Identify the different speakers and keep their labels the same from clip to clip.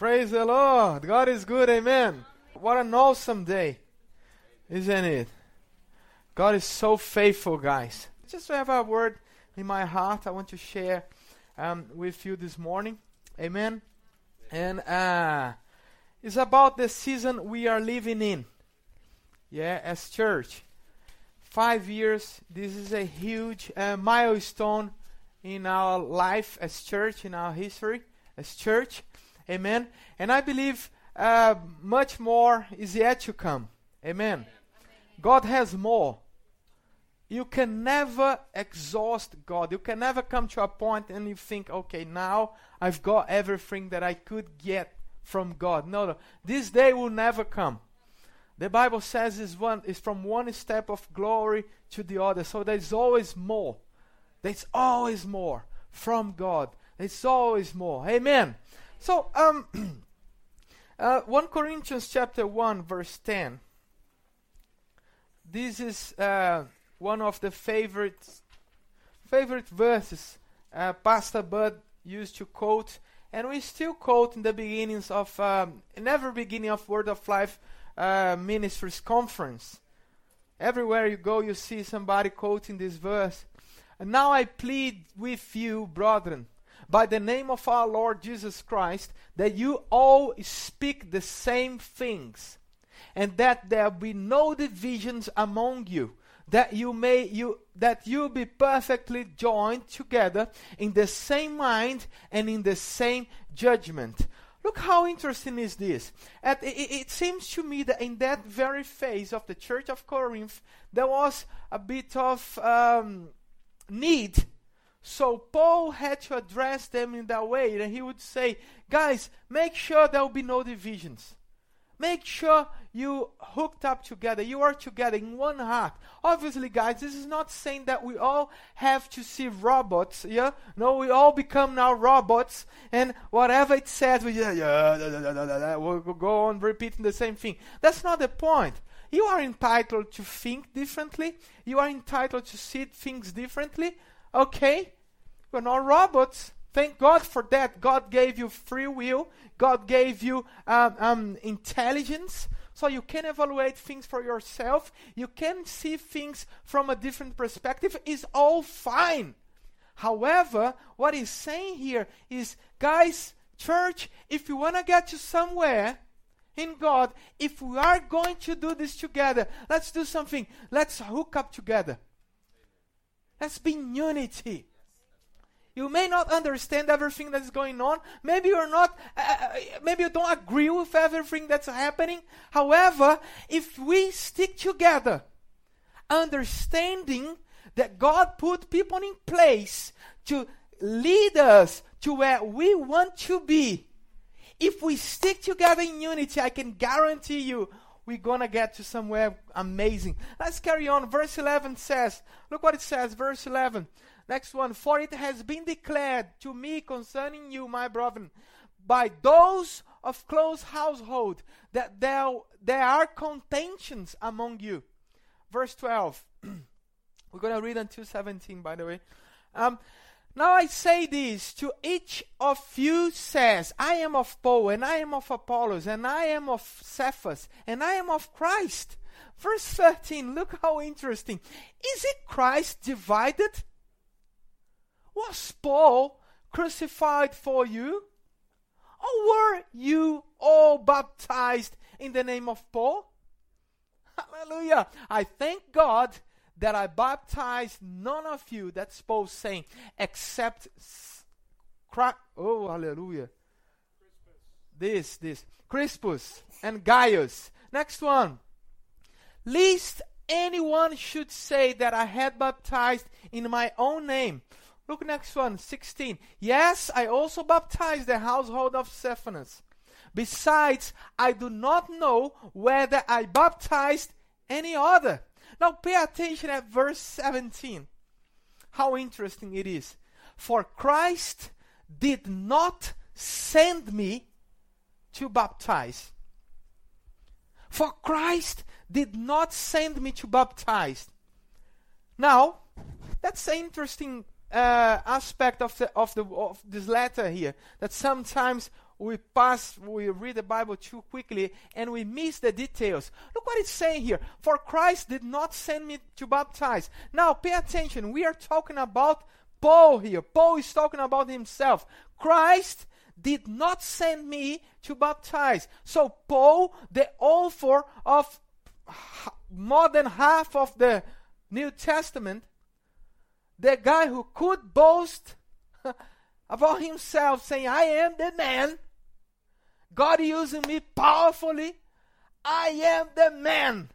Speaker 1: Praise the Lord. God is good. Amen. What an awesome day, isn't it? God is so faithful, guys. Just to have a word in my heart, I want to share um, with you this morning. Amen. And uh, it's about the season we are living in. Yeah, as church. Five years. This is a huge uh, milestone in our life as church, in our history as church. Amen. And I believe uh, much more is yet to come. Amen. God has more. You can never exhaust God. You can never come to a point and you think, okay, now I've got everything that I could get from God. No, no. This day will never come. The Bible says is one is from one step of glory to the other. So there's always more. There's always more from God. There's always more. Amen. So um uh, 1 Corinthians chapter 1 verse 10. This is uh, one of the favorite favorite verses uh, Pastor Bud used to quote, and we still quote in the beginnings of um, in every beginning of Word of Life uh, Ministries conference. Everywhere you go, you see somebody quoting this verse. And now I plead with you, brethren, by the name of our Lord Jesus Christ, that you all speak the same things, and that there be no divisions among you, that you may you that you be perfectly joined together in the same mind and in the same judgment. Look how interesting is this. At, it, it, seems to me that in that very phase of the church of Corinth, there was a bit of um, need. So Paul had to address them in that way. And he would say, guys, make sure there will be no divisions. Make sure you hooked up together. You are together in one heart. Obviously, guys, this is not saying that we all have to see robots. Yeah, no, we all become now robots, and whatever it says, we just yeah, da, da, da, we'll go on repeating the same thing. That's not the point. You are entitled to think differently. You are entitled to see things differently. Okay, we're not robots. Thank God for that. God gave you free will. God gave you um, um, intelligence. So you can evaluate things for yourself. You can see things from a different perspective. Is all fine. However, what he's saying here is, guys, church, if you want to get to somewhere in God, if we are going to do this together, let's do something. Let's hook up together. Let's be in unity. You may not understand everything that's going on. Maybe you're not, uh, uh, maybe you don't agree with everything that's happening. However, if we stick together, understanding that God put people in place to lead us to where we want to be, if we stick together in unity, I can guarantee you we're to get to somewhere amazing. Let's carry on. Verse 11 says, look what it says, verse 11. Next one, for it has been declared to me concerning you, my brethren, by those of close household, that there, there are contentions among you. Verse 12. We're going to read until 17, by the way. Um, now I say this to each of you says, I am of Paul, and I am of Apollos, and I am of Cephas, and I am of Christ. Verse 13, look how interesting. Is it Christ divided? Was Paul crucified for you? Or were you all baptized in the name of Paul? Hallelujah. I thank God that I baptized none of you, that's Paul saying, except cra- oh hallelujah. This, this. Crispus and Gaius. Next one. Least anyone should say that I had baptized in my own name. Look next one, 16. Yes, I also baptized the household of Stephanas. Besides, I do not know whether I baptized any other. Now pay attention at verse 17. How interesting it is. For Christ did not send me to baptize. For Christ did not send me to baptize. Now, that's an interesting uh, aspect of the of the of this letter here that sometimes we pass, we read the Bible too quickly and we miss the details. Look what it's saying here. For Christ did not send me to baptize. Now, pay attention. We are talking about Paul here. Paul is talking about himself. Christ did not send me to baptize. So, Paul, the author of more than half of the New Testament, the guy who could boast about himself, saying, I am the man, God using me powerfully, I am the man.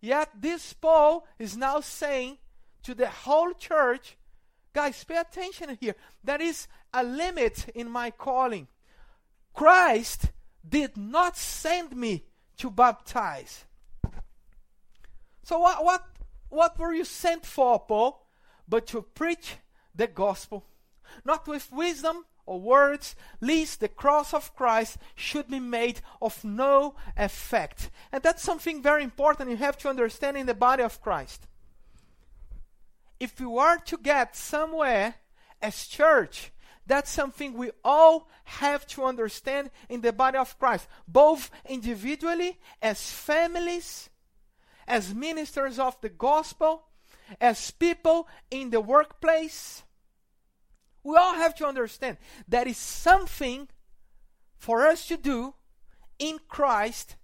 Speaker 1: Yet this Paul is now saying to the whole church, guys, pay attention here. There is a limit in my calling. Christ did not send me to baptize. So what what what were you sent for, Paul? But to preach the gospel, not with wisdom or words, lest the cross of Christ should be made of no effect. And that's something very important you have to understand in the body of Christ. If you are to get somewhere as church, that's something we all have to understand in the body of Christ, both individually, as families, as ministers of the gospel, as people in the workplace. We all have to understand that is something for us to do in Christ,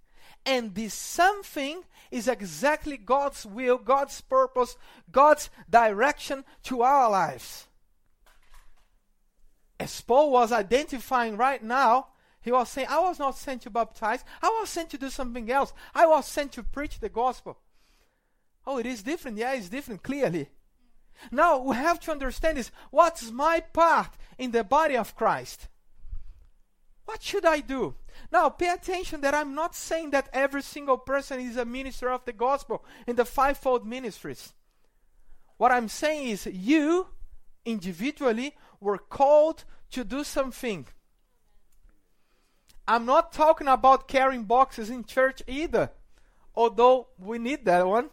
Speaker 1: and this something is exactly God's will, God's purpose, God's direction to our lives. As Paul was identifying right now, he was saying, I was not sent to baptize, I was sent to do something else. I was sent to preach the gospel. Oh, it is different. Yeah, it's different, clearly. Now, we have to understand is what's my part in the body of Christ? What should I do? Now, pay attention that I'm not saying that every single person is a minister of the gospel in the fivefold ministries. What I'm saying is you individually were called to do something. I'm not talking about carrying boxes in church either, although we need that one.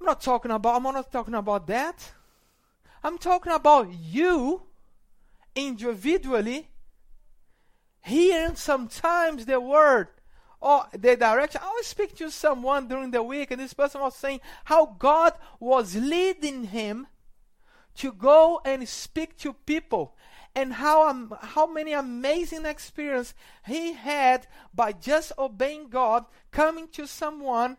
Speaker 1: I'm not talking about I'm not talking about that. I'm talking about you individually hearing sometimes the word or the direction. I was speaking to someone during the week, and this person was saying how God was leading him to go and speak to people and how um, how many amazing experience he had by just obeying God, coming to someone.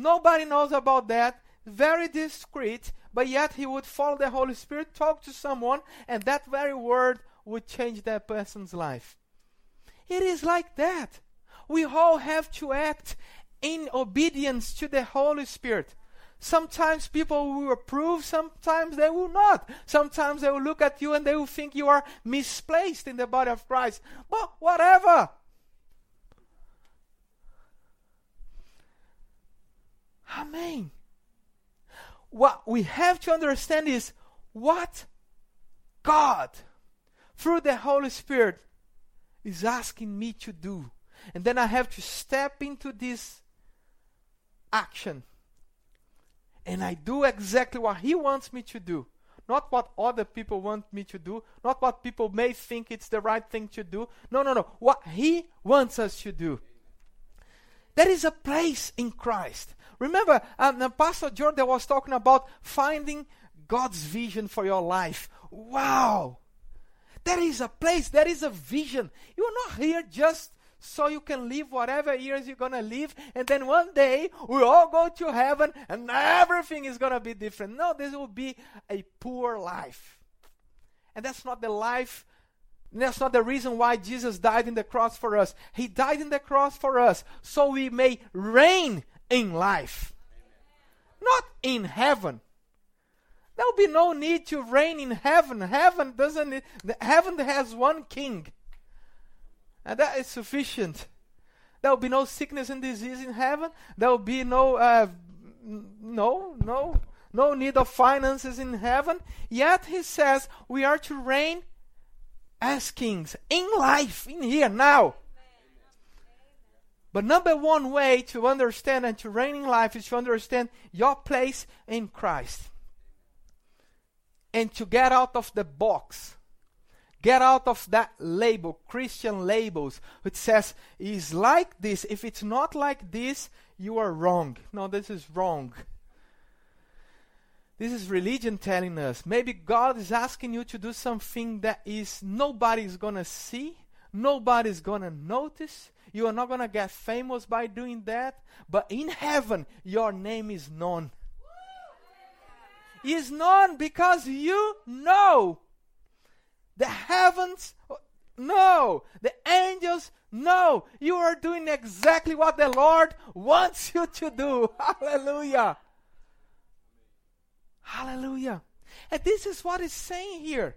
Speaker 1: Nobody knows about that. Very discreet, but yet he would follow the Holy Spirit, talk to someone, and that very word would change that person's life. It is like that. We all have to act in obedience to the Holy Spirit. Sometimes people will approve, sometimes they will not. Sometimes they will look at you and they will think you are misplaced in the body of Christ. But whatever. Amen. What we have to understand is what God, through the Holy Spirit, is asking me to do. And then I have to step into this action and I do exactly what He wants me to do. Not what other people want me to do, not what people may think it's the right thing to do. No, no, no. What He wants us to do. There is a place in Christ. Remember, um, Pastor Jordan was talking about finding God's vision for your life. Wow! There is a place, there is a vision. You're not here just so you can live whatever years you're going to live, and then one day we all go to heaven and everything is going to be different. No, this will be a poor life. And that's not the life, that's not the reason why Jesus died in the cross for us. He died in the cross for us so we may reign in life, not in heaven. There will be no need to reign in heaven. Heaven doesn't. Heaven has one king and that is sufficient. There will be no sickness and disease in heaven. There will be no, uh, no, no, no need of finances in heaven. Yet he says we are to reign as kings in life, in here, now. But number one way to understand and to reign in life is to understand your place in Christ. And to get out of the box Get out of that label, Christian labels, which says is like this. If it's not like this, you are wrong. No, this is wrong. This is religion telling us. Maybe God is asking you to do something that is nobody's gonna see, nobody's gonna notice. You are not gonna get famous by doing that, but in heaven, your name is known. Is known because you know the heavens know. The angels know. You are doing exactly what the Lord wants you to do. Hallelujah. Hallelujah. And this is what it's saying here.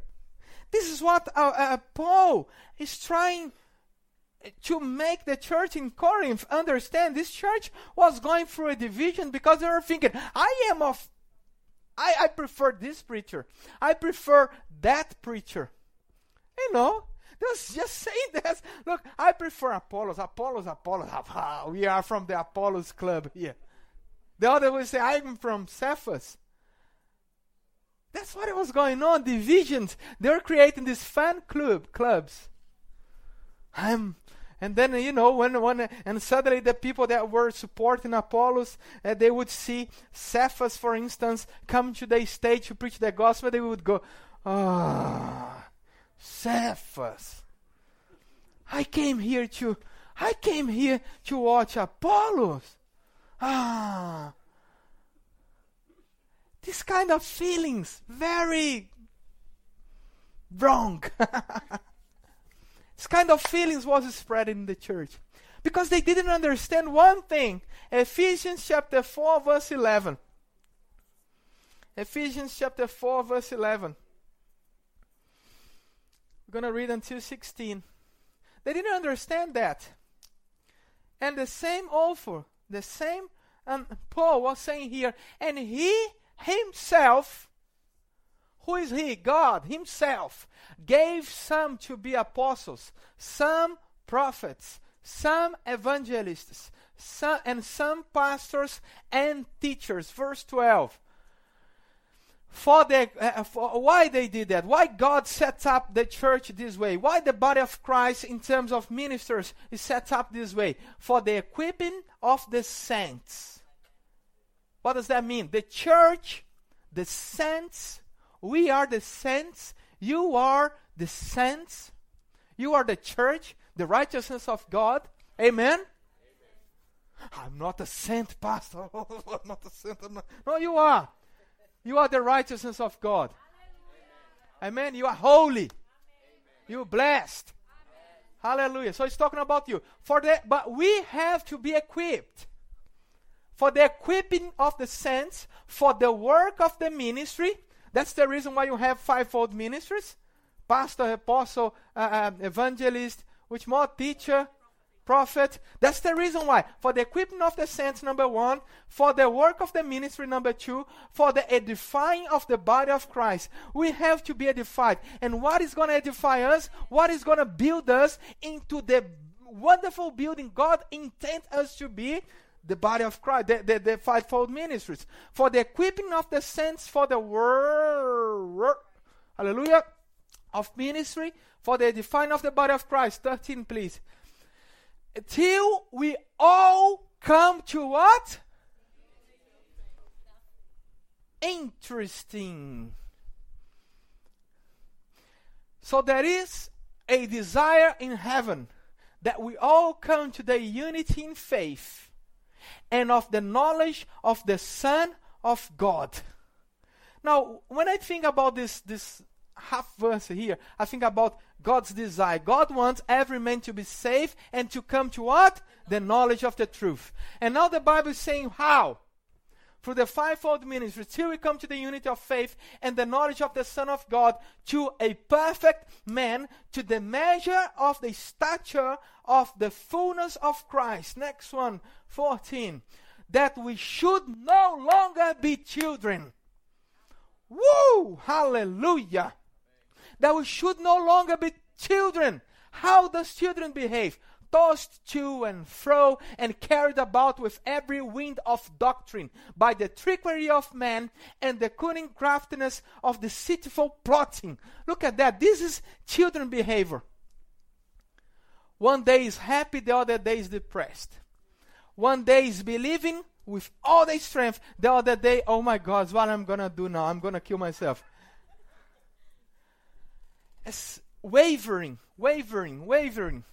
Speaker 1: This is what uh, uh, Paul is trying to make the church in Corinth understand. This church was going through a division because they were thinking, I am of, I, I prefer this preacher. I prefer that preacher. You know, just, just saying this. Look, I prefer Apollos. Apollos, Apollos. We are from the Apollos club here. The other will say, I'm from Cephas. That's what it was going on. Divisions. They were creating these fan club clubs. I'm and then you know when when and suddenly the people that were supporting Apollos, uh, they would see Cephas, for instance, come to the stage to preach the gospel. They would go, ah. Oh, Cephas. I came here to I came here to watch Apollos. Ah. This kind of feelings very wrong. this kind of feelings was spread in the church because they didn't understand one thing. Ephesians chapter 4 verse 11. Ephesians chapter 4 verse 11 We're going to read until 16. They didn't understand that. And the same author, the same um, Paul was saying here, and he himself, who is he? God himself, gave some to be apostles, some prophets, some evangelists, some, and some pastors and teachers. Verse 12 for the uh, for why they did that? Why god set up the church this way? Why the body of christ in terms of ministers is set up this way? For the equipping of the saints. What does that mean? The church the saints we are the saints you are the saints you are the church the righteousness of god amen I'm not a saint, Pastor. I'm not a saint. Not. No, you are. You are the righteousness of God. Amen. Amen. You are holy. Amen. You're blessed. Amen. Hallelujah. So it's talking about you. For that, but we have to be equipped for the equipping of the saints, for the work of the ministry. That's the reason why you have fivefold ministries: pastor, apostle, uh, uh, evangelist, which more teacher, prophet. That's the reason why. For the equipping of the saints, number one. For the work of the ministry, number two. For the edifying of the body of Christ. We have to be edified. And what is going to edify us? What is going to build us into the wonderful building God intended us to be? The body of Christ, the, the, the fivefold ministries. For the equipping of the saints for the word, hallelujah, of ministry. For the edifying of the body of Christ. 13, please till we all come to what? Interesting. So there is a desire in heaven that we all come to the unity in faith and of the knowledge of the Son of God. Now, when I think about this, this half verse here, I think about God's desire. God wants every man to be saved and to come to what? The knowledge of the truth. And now the Bible is saying how? Through the fivefold ministry, till we come to the unity of faith and the knowledge of the Son of God, to a perfect man, to the measure of the stature of the fullness of Christ. Next one, 14. That we should no longer be children. Woo! Hallelujah! that we should no longer be children. How does children behave? tossed to and fro and carried about with every wind of doctrine by the trickery of man and the cunning craftiness of deceitful plotting. Look at that. This is children behavior. One day is happy, the other day is depressed. One day is believing with all their strength, the other day, oh my God, what am I'm gonna do now? I'm gonna kill myself. It's wavering, wavering, wavering.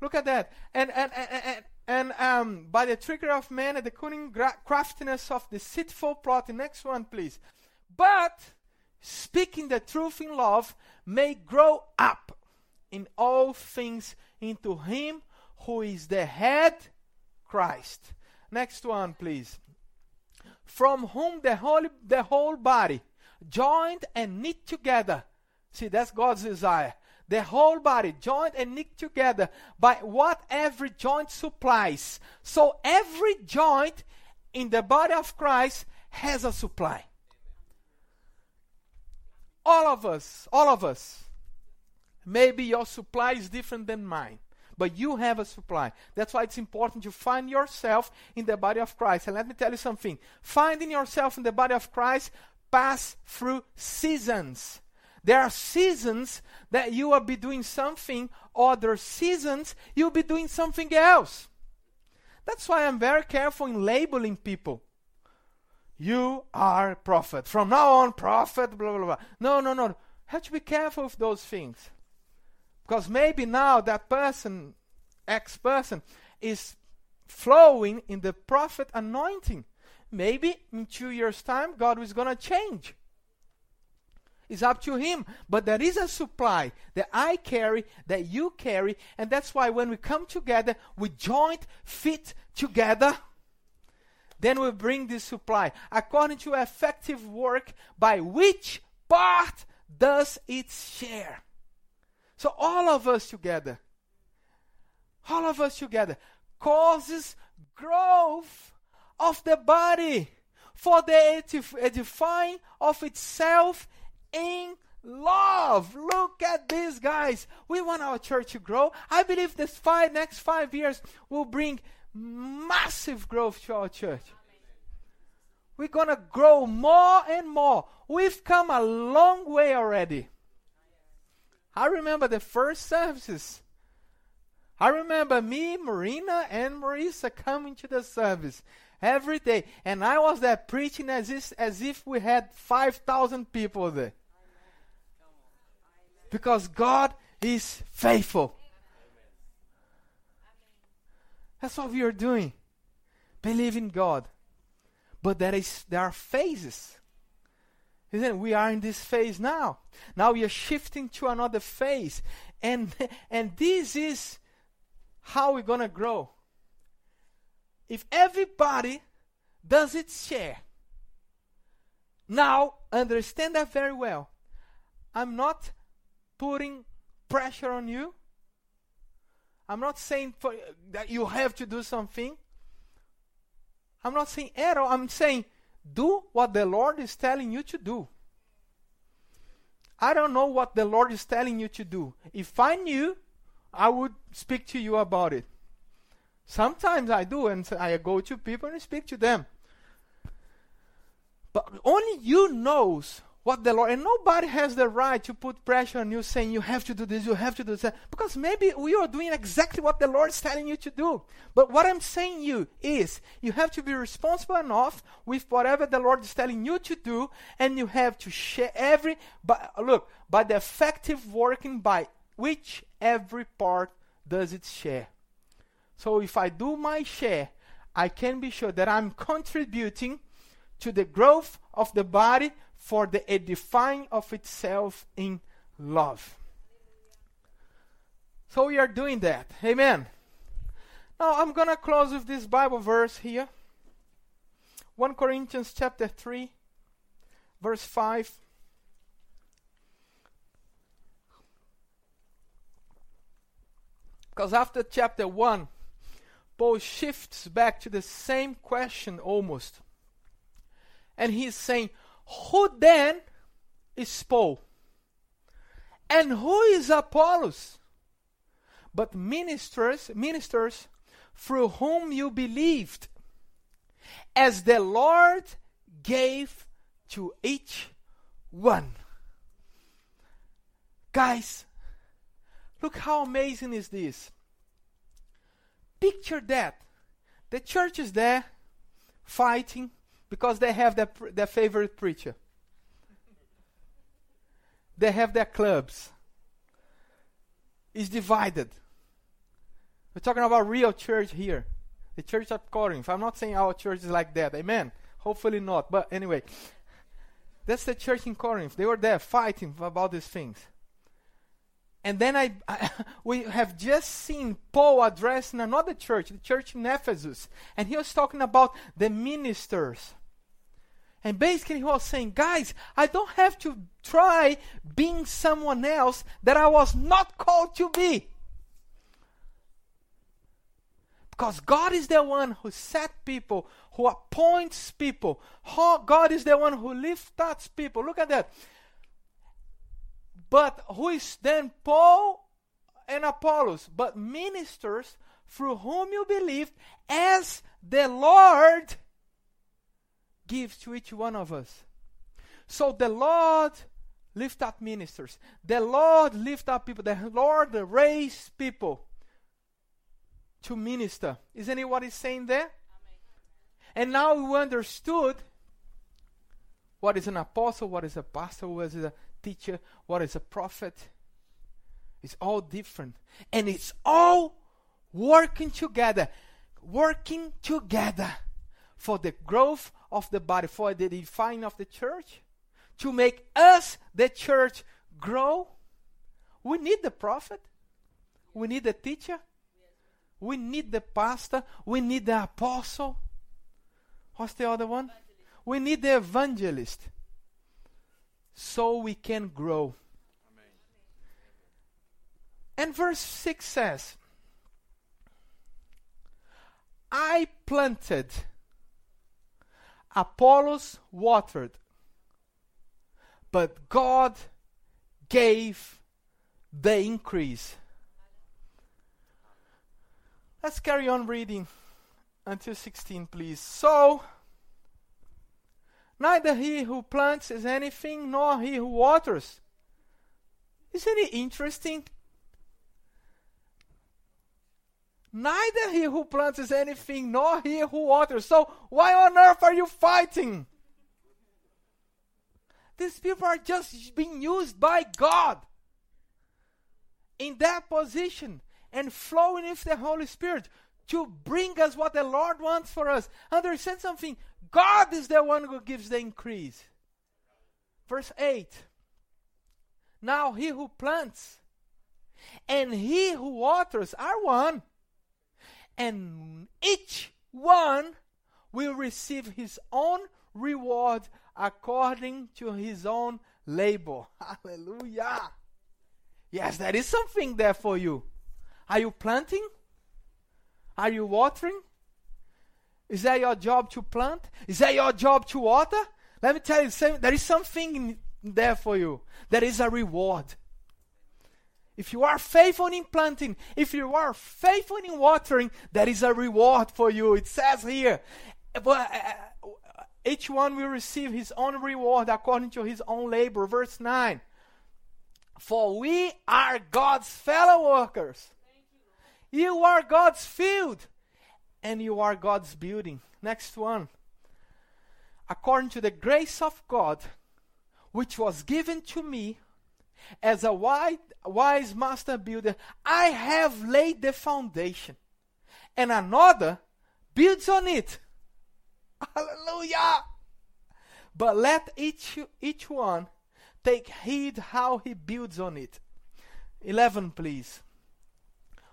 Speaker 1: Look at that. And, and, and, and, and um, by the trickery of man and the cunning gra- craftiness of deceitful plot. Next one, please. But speaking the truth in love may grow up in all things into him who is the head, Christ. Next one, please. From whom the whole, the whole body, joined and knit together. See, that's God's desire the whole body, joined and knit together by what every joint supplies. So every joint in the body of Christ has a supply. All of us, all of us. Maybe your supply is different than mine, but you have a supply. That's why it's important to find yourself in the body of Christ. And let me tell you something finding yourself in the body of Christ pass through seasons. There are seasons that you will be doing something, other seasons you'll be doing something else. That's why I'm very careful in labeling people. You are prophet. From now on, prophet, blah, blah, blah. No, no, no. Have to be careful with those things. Because maybe now that person, X person, is flowing in the prophet anointing. Maybe in two years' time, God is going to change. It's up to him. But there is a supply that I carry, that you carry, and that's why when we come together, we joint fit together. Then we bring this supply according to effective work by which part does it share. So all of us together, all of us together, causes growth of the body for the edifying of itself in love. Look at these guys. We want our church to grow. I believe this five next five years will bring massive growth to our church. We're gonna grow more and more. We've come a long way already. I remember the first services. I remember me, Marina, and Marisa coming to the service every day. And I was there preaching as if, as if we had 5,000 people there. Because God is faithful. That's what we are doing. Believe in God. But there is there are phases. Isn't? We are in this phase now. Now we are shifting to another phase. And and this is how we're gonna grow. If everybody does its share, now understand that very well. I'm not putting pressure on you. I'm not saying for, that you have to do something. I'm not saying at all. I'm saying do what the Lord is telling you to do. I don't know what the Lord is telling you to do. If I knew, I would speak to you about it. Sometimes I do, and I go to people and speak to them. But only you knows what the Lord, and nobody has the right to put pressure on you saying you have to do this, you have to do that, because maybe we are doing exactly what the Lord is telling you to do. But what I'm saying you is you have to be responsible enough with whatever the Lord is telling you to do, and you have to share every, but look, by the effective working by which every part does its share. So if I do my share, I can be sure that I'm contributing to the growth of the body for the edifying of itself in love. So we are doing that. Amen. Now I'm going to close with this Bible verse here. 1 Corinthians chapter 3 verse 5 Because after chapter 1 Paul shifts back to the same question almost. And he's saying, who then is Paul? And who is Apollos? but ministers, ministers through whom you believed, as the Lord gave to each one. Guys, look how amazing is this. Picture that. The church is there fighting because they have their, their favorite preacher. They have their clubs. It's divided. We're talking about real church here. The church at Corinth. I'm not saying our church is like that. Amen. Hopefully not. But anyway, that's the church in Corinth. They were there fighting about these things. And then I, I, we have just seen Paul addressing another church, the church in Ephesus, and he was talking about the ministers. And basically, he was saying, guys, I don't have to try being someone else that I was not called to be. Because God is the one who set people, who appoints people. God is the one who lifts up people. Look at that. But who is then Paul and Apollos? But ministers through whom you believed, as the Lord gives to each one of us. So the Lord lift up ministers. The Lord lift up people. The Lord raise people to minister. Isn't it what he's saying there? Amen. And now we understood what is an apostle, what is a pastor, what is a teacher, what is a prophet. It's all different. And it's all working together. Working together for the growth of the body, for the defining of the church, to make us, the church, grow. We need the prophet. We need the teacher. We need the pastor. We need the apostle. What's the other one? We need the evangelist so we can grow. And verse 6 says, I planted, Apollos watered, but God gave the increase. Let's carry on reading until 16, please. So, Neither he who plants is anything, nor he who waters. Isn't it interesting? Neither he who plants is anything, nor he who waters. So, why on earth are you fighting? These people are just being used by God in that position and flowing with the Holy Spirit to bring us what the Lord wants for us. Understand something? God is the one who gives the increase. Verse 8 Now he who plants and he who waters are one, and each one will receive his own reward according to his own labor. Hallelujah. Yes, there is something there for you. Are you planting? Are you watering? Is that your job to plant? Is that your job to water? Let me tell you, there is something there for you. There is a reward. If you are faithful in planting, if you are faithful in watering, there is a reward for you. It says here, but uh, each one will receive his own reward according to his own labor. Verse 9. For we are God's fellow workers. You are God's field and you are God's building. Next one. According to the grace of God, which was given to me as a wise, master builder, I have laid the foundation, and another builds on it. Hallelujah! But let each, each one take heed how he builds on it. 11, please.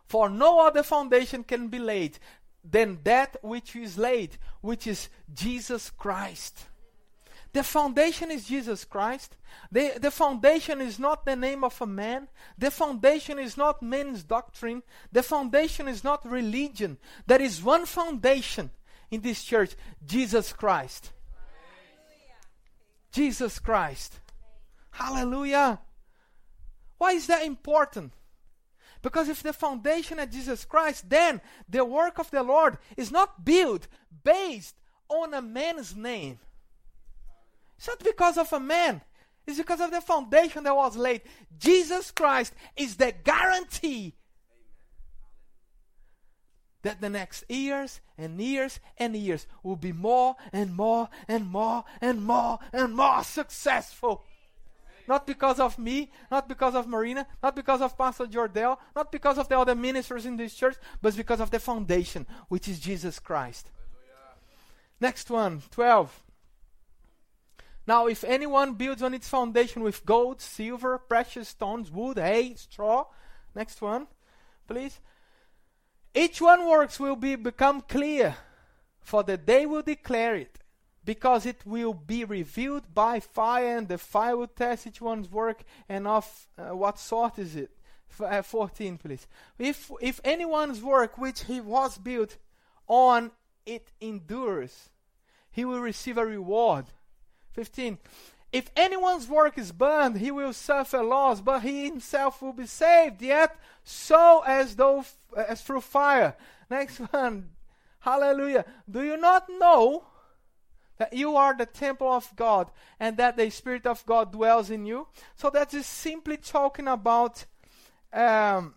Speaker 1: For no other foundation can be laid than that which is laid, which is Jesus Christ. The foundation is Jesus Christ. The, the foundation is not the name of a man. The foundation is not man's doctrine. The foundation is not religion. There is one foundation in this church Jesus Christ. Jesus Christ. Hallelujah. Why is that important? Because if the foundation is Jesus Christ, then the work of the Lord is not built based on a man's name. It's not because of a man, it's because of the foundation that was laid. Jesus Christ is the guarantee that the next years and years and years will be more and more and more and more and more successful. Not because of me, not because of Marina, not because of Pastor Jordel, not because of the other ministers in this church, but because of the foundation, which is Jesus Christ. Next one, 12. Now, if anyone builds on its foundation with gold, silver, precious stones, wood, hay, straw, next one, please. Each one works will be become clear, for the day will declare it, because it will be revealed by fire, and the fire will test each one's work and of uh, what sort is it. F- uh, 14, please. If if anyone's work which he was built on it endures, he will receive a reward. 15. If anyone's work is burned, he will suffer loss, but he himself will be saved, yet so as though as through fire. Next one. Hallelujah. Do you not know that you are the temple of God and that the Spirit of God dwells in you? So that is simply talking about um,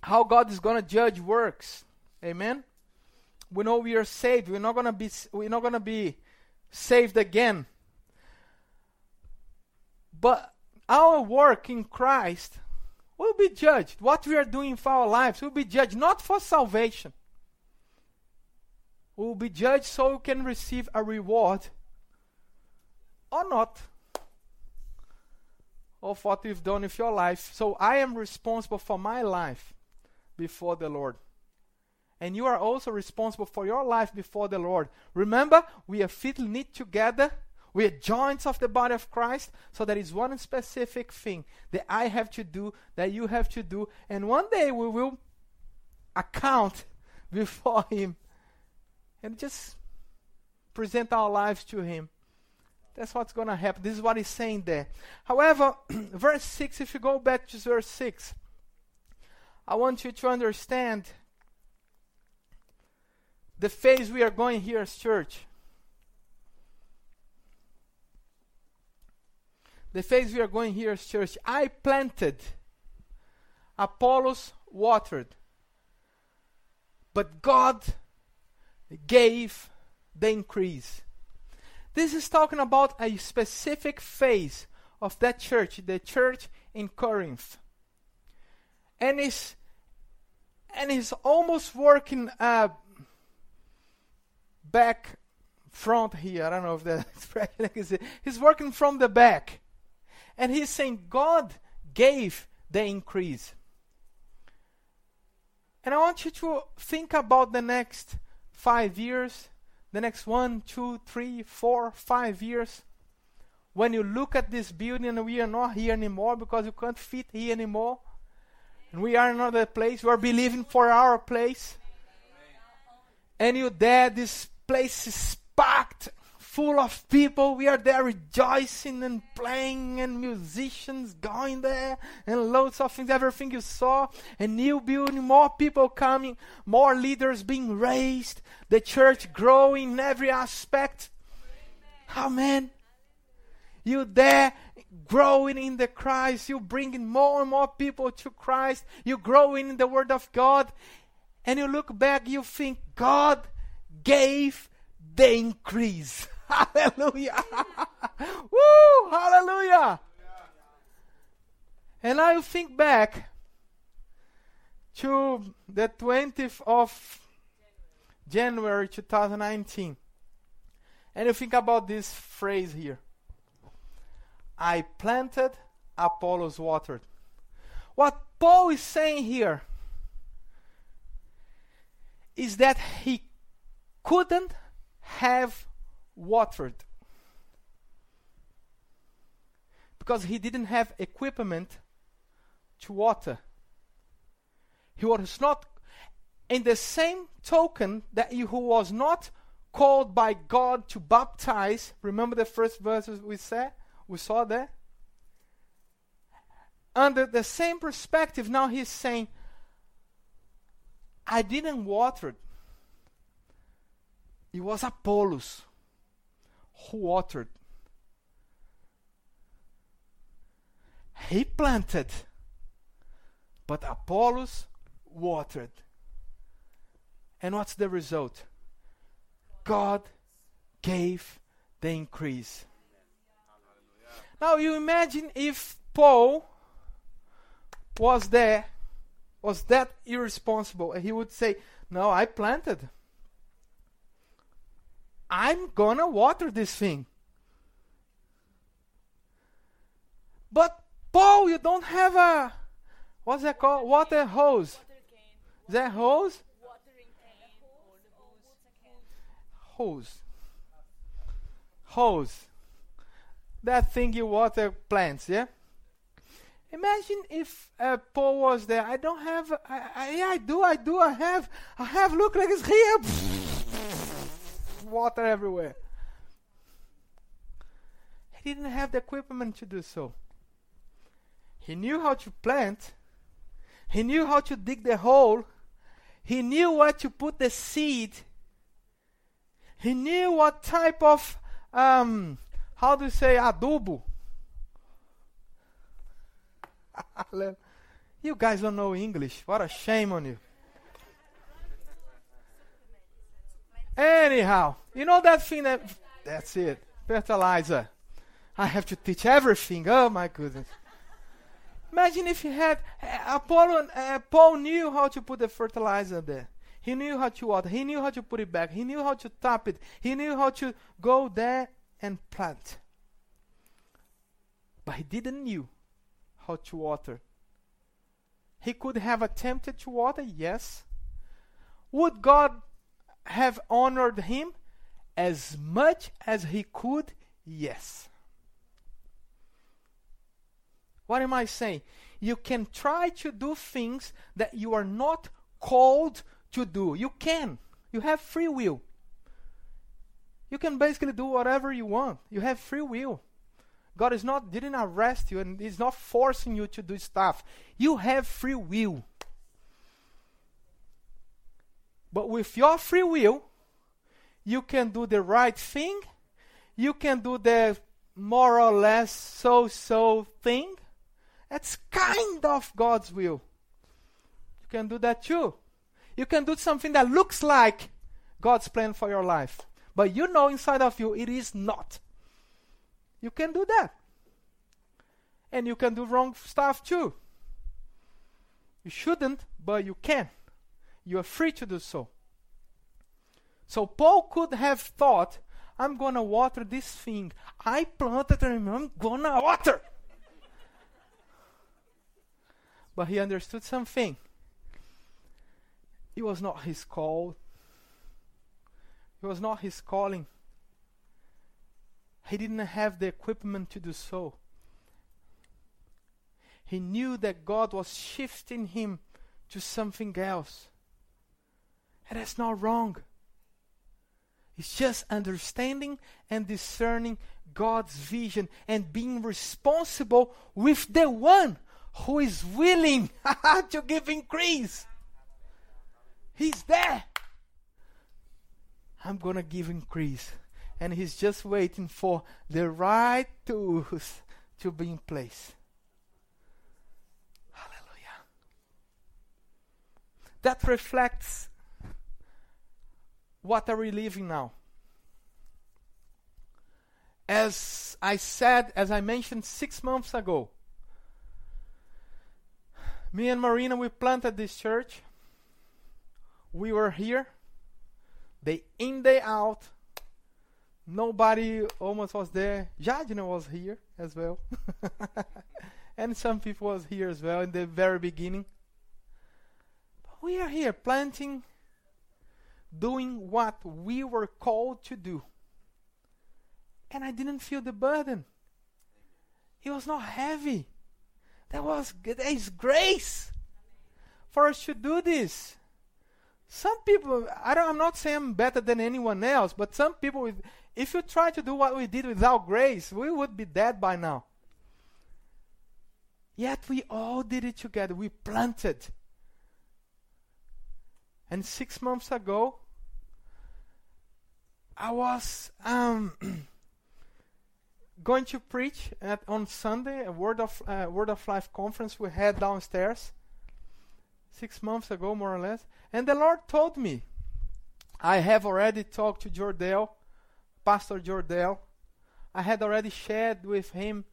Speaker 1: how God is going to judge works. Amen. We know we are saved. We're not going to be. We're not going to be saved again but our work in Christ will be judged. What we are doing for our lives will be judged not for salvation. We will be judged so you can receive a reward or not of what you've done with your life. So I am responsible for my life before the Lord. And you are also responsible for your life before the Lord. Remember, we are fitly knit together we are joints of the body of Christ, so there is one specific thing that I have to do, that you have to do, and one day we will account before Him and just present our lives to Him. That's what's going to happen. This is what He's saying there. However, verse 6, if you go back to verse 6, I want you to understand the phase we are going here as church. The phase we are going here as church, I planted, Apollos watered, but God gave the increase. This is talking about a specific phase of that church, the church in Corinth. And is and is almost working uh, back front here. I don't know if that expression is it. He's working from the back. And he's saying God gave the increase. And I want you to think about the next five years, the next one, two, three, four, five years. When you look at this building we are not here anymore because you can't fit here anymore. And we are in another place. We are believing for our place. And you there, this place is full of people. We are there rejoicing and playing, and musicians going there, and loads of things, everything you saw. A new building, more people coming, more leaders being raised, the church growing in every aspect. Amen. You there growing in the Christ, you bringing more and more people to Christ, you growing in the Word of God, and you look back, you think God gave the increase. Hallelujah. Woo! Hallelujah. And I think back to the 20th of January 2019. And you think about this phrase here I planted, Apollos watered. What Paul is saying here is that he couldn't have watered because he didn't have equipment to water. He was not, in the same token that he who was not called by God to baptize. Remember the first verses we said we saw there. Under the same perspective, now he's saying, I didn't water it. It was Apollos who watered. He planted, but Apollos watered. And what's the result? God gave the increase. Now you imagine if Paul was there, was that irresponsible, and he would say, No, I planted. I'm gonna water this thing. But Paul, you don't have a what's that called? Water hose. That hose? Hose. Hose. That thing you water plants, yeah? Imagine if uh, Paul was there. I don't have. I, I, yeah, I do. I do. I have. I have. Look like it's here. Water everywhere. He didn't have the equipment to do so. He knew how to plant. He knew how to dig the hole. He knew where to put the seed. He knew what type of um, how do you say adubo you guys don't know English. What a shame on you. Anyhow, you know that thing that. That's it. Fertilizer. I have to teach everything. Oh my goodness. Imagine if he had. Uh, Apollo, uh, Paul knew how to put the fertilizer there. He knew how to water. He knew how to put it back. He knew how to tap it. He knew how to go there and plant. But he didn't knew how to water. He could have attempted to water, yes. Would God have honored him as much as he could? Yes. What am I saying? You can try to do things that you are not called to do. You can. You have free will. You can basically do whatever you want. You have free will. God is not didn't arrest you and is not forcing you to do stuff. You have free will. But with your free will, you can do the right thing. You can do the more or less so so thing. That's kind of God's will. You can do that too. You can do something that looks like God's plan for your life. But you know inside of you it is not. You can do that. And you can do wrong stuff too. You shouldn't, but you can. You are free to do so. So Paul could have thought, I'm going to water this thing. I planted and I'm going to water. but he understood something. It was not his call. It was not his calling. He didn't have the equipment to do so. He knew that God was shifting him to something else. And that's not wrong. It's just understanding and discerning God's vision and being responsible with the one who is willing to give increase. He's there. I'm going to give increase and he's just waiting for the right tools to be in place. Hallelujah. That reflects what are we living now? As I said, as I mentioned six months ago, me and Marina, we planted this church. We were here, day in, day out, nobody almost was there. Jadina was here as well. and some people was here as well in the very beginning. But we are here planting, doing what we were called to do. And I didn't feel the burden. It was not heavy. That was that is grace for us to do this. Some people, I don't, I'm not saying I'm better than anyone else, but some people if you try to do what we did without grace, we would be dead by now. Yet we all did it together. We planted. And six months ago, I was um, going to preach at, on Sunday a Word of uh, Word of Life conference we had downstairs six months ago, more or less. And the Lord told me, I have already talked to Jordell, Pastor Jordell. I had already shared with him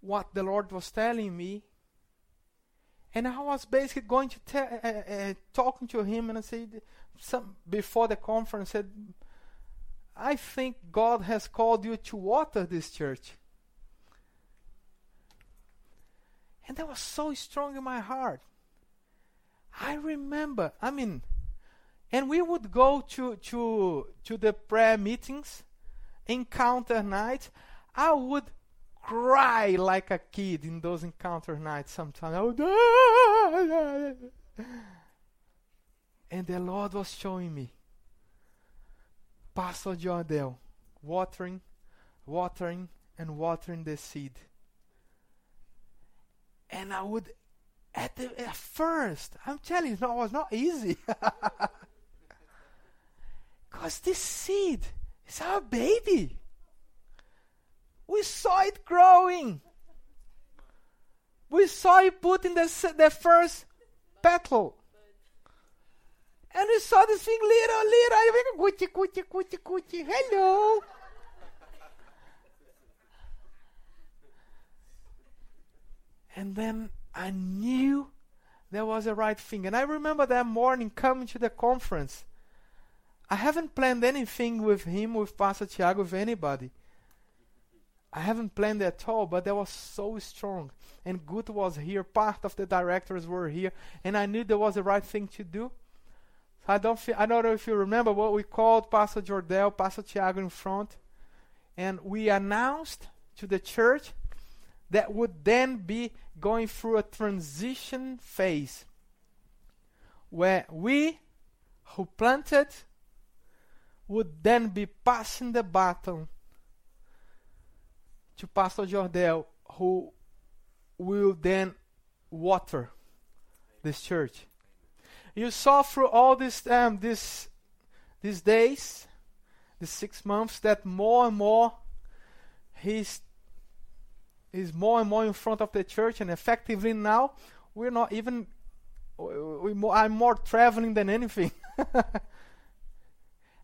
Speaker 1: what the Lord was telling me. And I was basically going to tell, uh, uh, talking to him, and I said, some, before the conference, said, I think God has called you to water this church. And that was so strong in my heart. I remember, I mean, and we would go to to to the prayer meetings, encounter nights. I would cry like a kid in those encounter nights sometimes. I would, ah, and the Lord was showing me Pastor Jordell watering, watering, and watering the seed. And I would at, the, at first, I'm telling you, it was not easy. Because this seed is our baby. We saw it growing. We saw it putting the, the first petal. And we saw this thing little, little. I went, coochie, coochie, coochie, coochie. Hello. and then I knew that was the right thing. And I remember that morning coming to the conference. I haven't planned anything with him, with Pastor Tiago, with anybody. I haven't planned at all, but that was so strong. And Good was here, part of the directors were here, and I knew that was the right thing to do. I don't, I don't know if you remember what we called Pastor Jordell, Pastor Tiago in front, and we announced to the church that would then be going through a transition phase where we who planted would then be passing the baton to Pastor Jordell, who will then water this church. You saw through all this um, this these days, the six months, that more and more he's is more and more in front of the church, and effectively now we're not even. We, I'm more traveling than anything.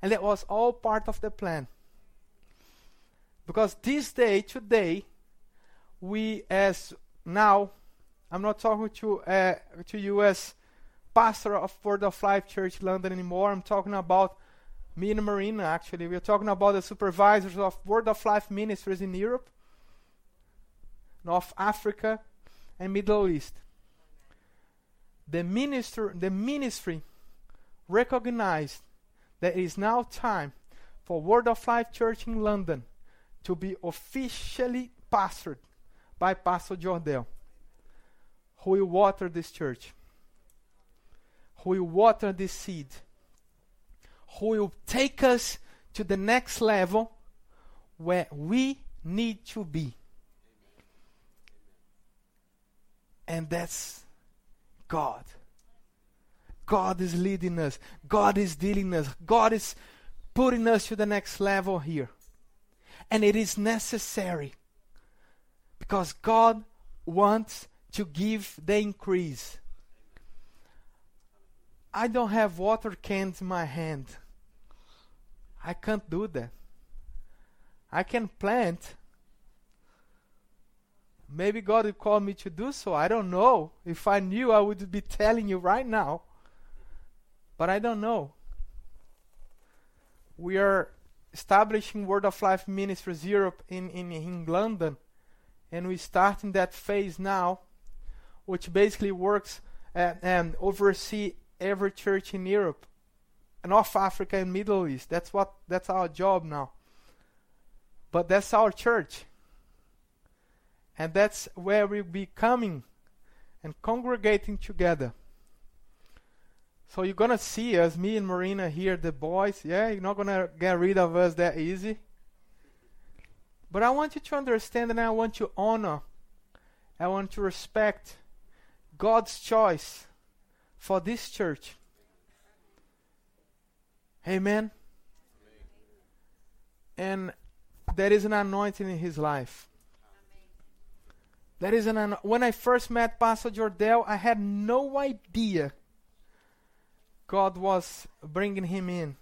Speaker 1: and that was all part of the plan. Because this day, today, we as now, I'm not talking to uh, to you as pastor of Word of Life Church London anymore. I'm talking about me and Marina. Actually, we're talking about the supervisors of Word of Life ministries in Europe. North Africa, and Middle East. The minister, the ministry recognized that it is now time for Word of Life Church in London to be officially pastored by Pastor Jordell, who will water this church, who will water this seed, who will take us to the next level where we need to be. And that's God. God is leading us. God is dealing us. God is putting us to the next level here. And it is necessary because God wants to give the increase. I don't have water cans in my hand. I can't do that. I can plant, Maybe God would call me to do so. I don't know. If I knew, I would be telling you right now. But I don't know. We are establishing Word of Life Ministries Europe in, in, in London. And we start in that phase now, which basically works and oversee every church in Europe, and North Africa and Middle East. That's what that's our job now. But that's our church. And that's where we'll be coming and congregating together. So you're gonna see us, me and Marina here, the boys. Yeah, you're not gonna get rid of us that easy. But I want you to understand and I want you to honor, I want to respect God's choice for this church. Amen. And there is an anointing in his life. There is an ano- when I first met Pastor Jordell, I had no idea God was bringing him in.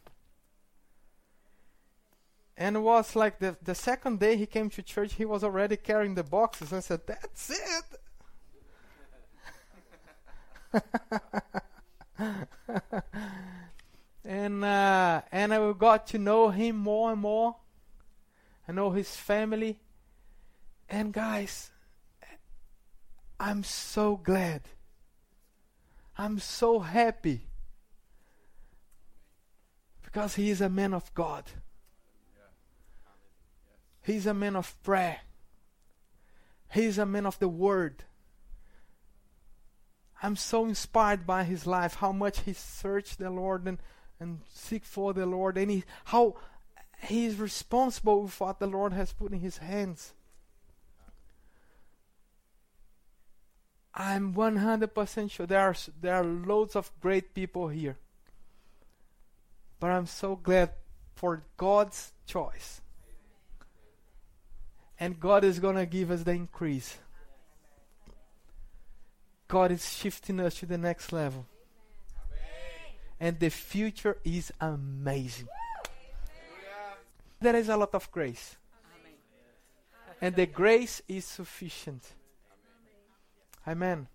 Speaker 1: And it was like the, the second day he came to church, he was already carrying the boxes. I said, That's it. and uh, and I got to know him more and more. I know his family. And guys, I'm so glad. I'm so happy. Because he is a man of God. He's a man of prayer. He's a man of the word. I'm so inspired by his life, how much he searched the Lord and, and seek for the Lord, and he, how he is responsible for what the Lord has put in his hands. I'm 100% sure there are, there are loads of great people here. But I'm so glad for God's choice. And God is going to give us the increase. God is shifting us to the next level. And the future is amazing. There is a lot of grace. And the grace is sufficient. Amen.